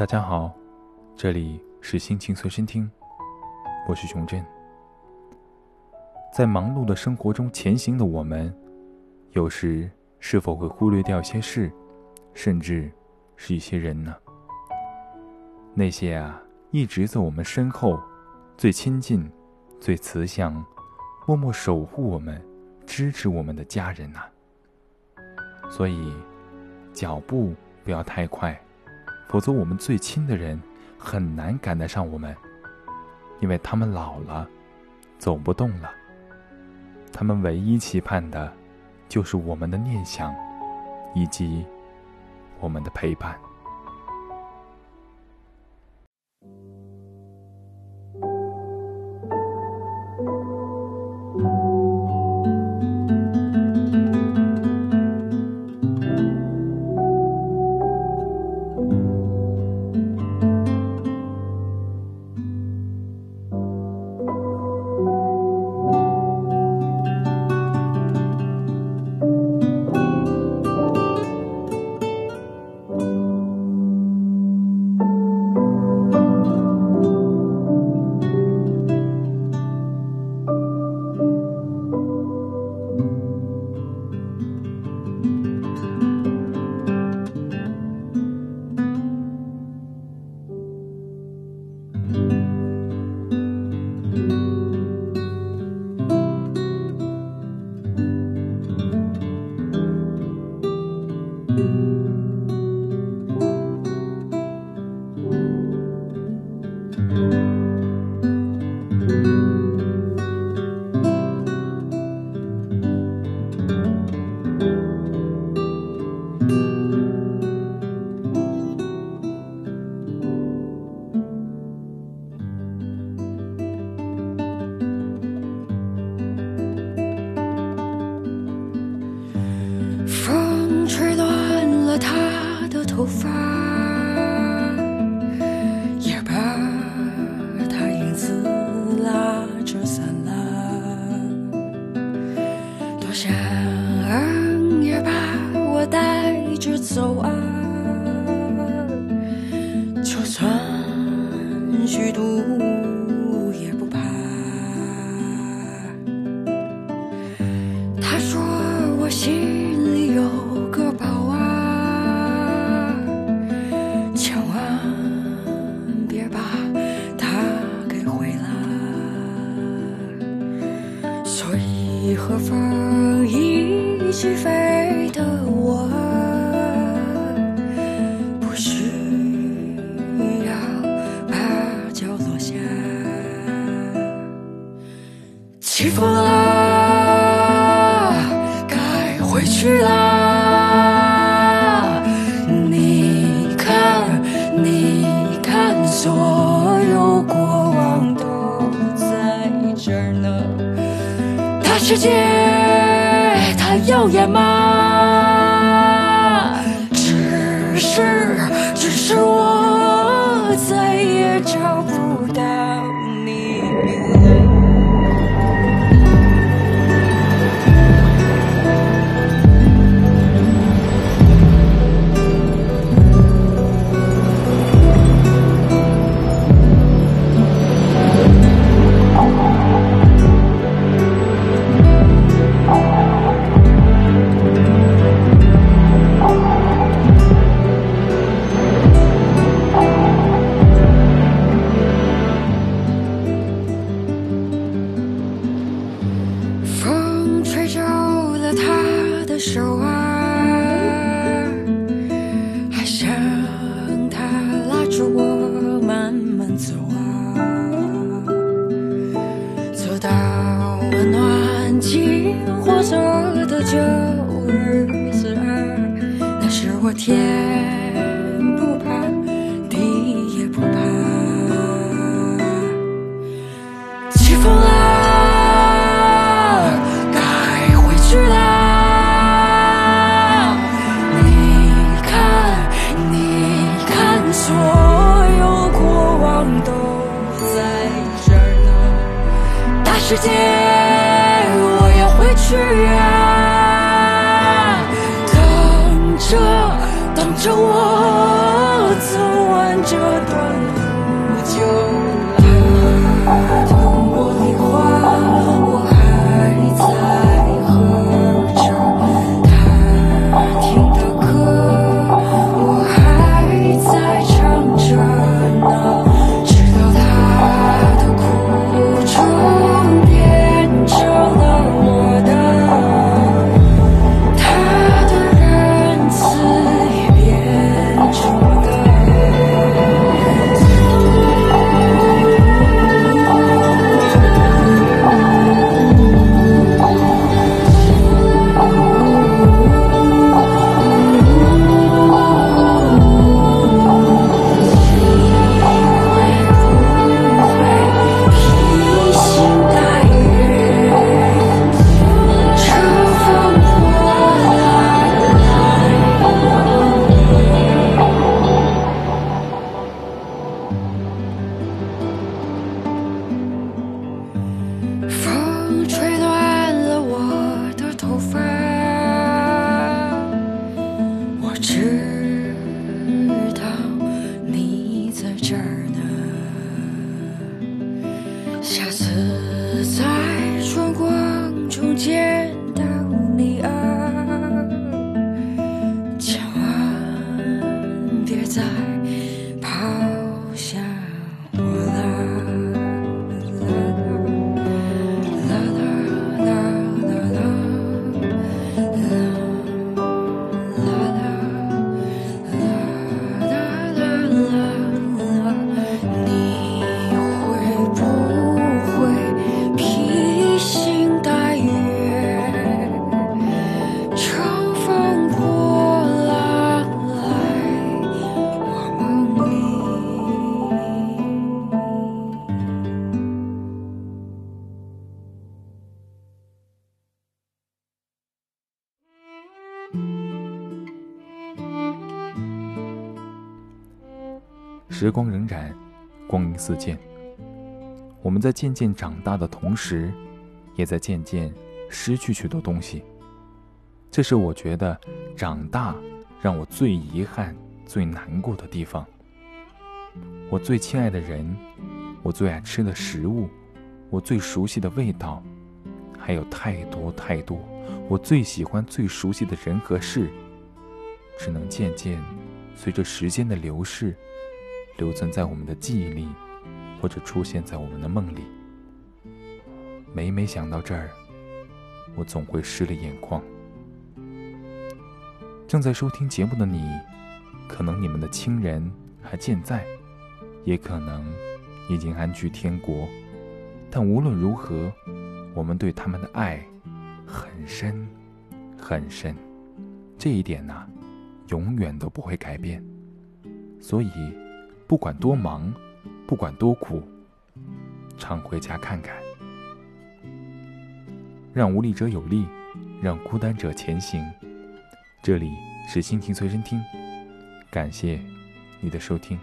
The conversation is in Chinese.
大家好，这里是心情随身听，我是熊振。在忙碌的生活中前行的我们，有时是否会忽略掉一些事，甚至是一些人呢？那些啊，一直在我们身后，最亲近、最慈祥、默默守护我们、支持我们的家人呐。所以，脚步不要太快。否则，我们最亲的人很难赶得上我们，因为他们老了，走不动了。他们唯一期盼的，就是我们的念想，以及我们的陪伴。也不怕。他说我心里有个宝啊，千万别把它给毁了。所以和风一起飞的我。风了，该回去啦。你看，你看，所有过往都在这儿呢。大世界，它耀眼吗？只是，只是我再也找不过着我的旧日子，那是我天不怕地也不怕。起风了，该回去啦。你看，你看，所有过往都在这儿呢，大世界。要说过。时光荏苒，光阴似箭。我们在渐渐长大的同时，也在渐渐失去许多东西。这是我觉得长大让我最遗憾、最难过的地方。我最亲爱的人，我最爱吃的食物，我最熟悉的味道，还有太多太多我最喜欢、最熟悉的人和事，只能渐渐随着时间的流逝，留存在我们的记忆里，或者出现在我们的梦里。每每想到这儿，我总会湿了眼眶。正在收听节目的你，可能你们的亲人还健在。也可能已经安居天国，但无论如何，我们对他们的爱很深很深，这一点呢，永远都不会改变。所以，不管多忙，不管多苦，常回家看看，让无力者有力，让孤单者前行。这里是心情随身听，感谢你的收听。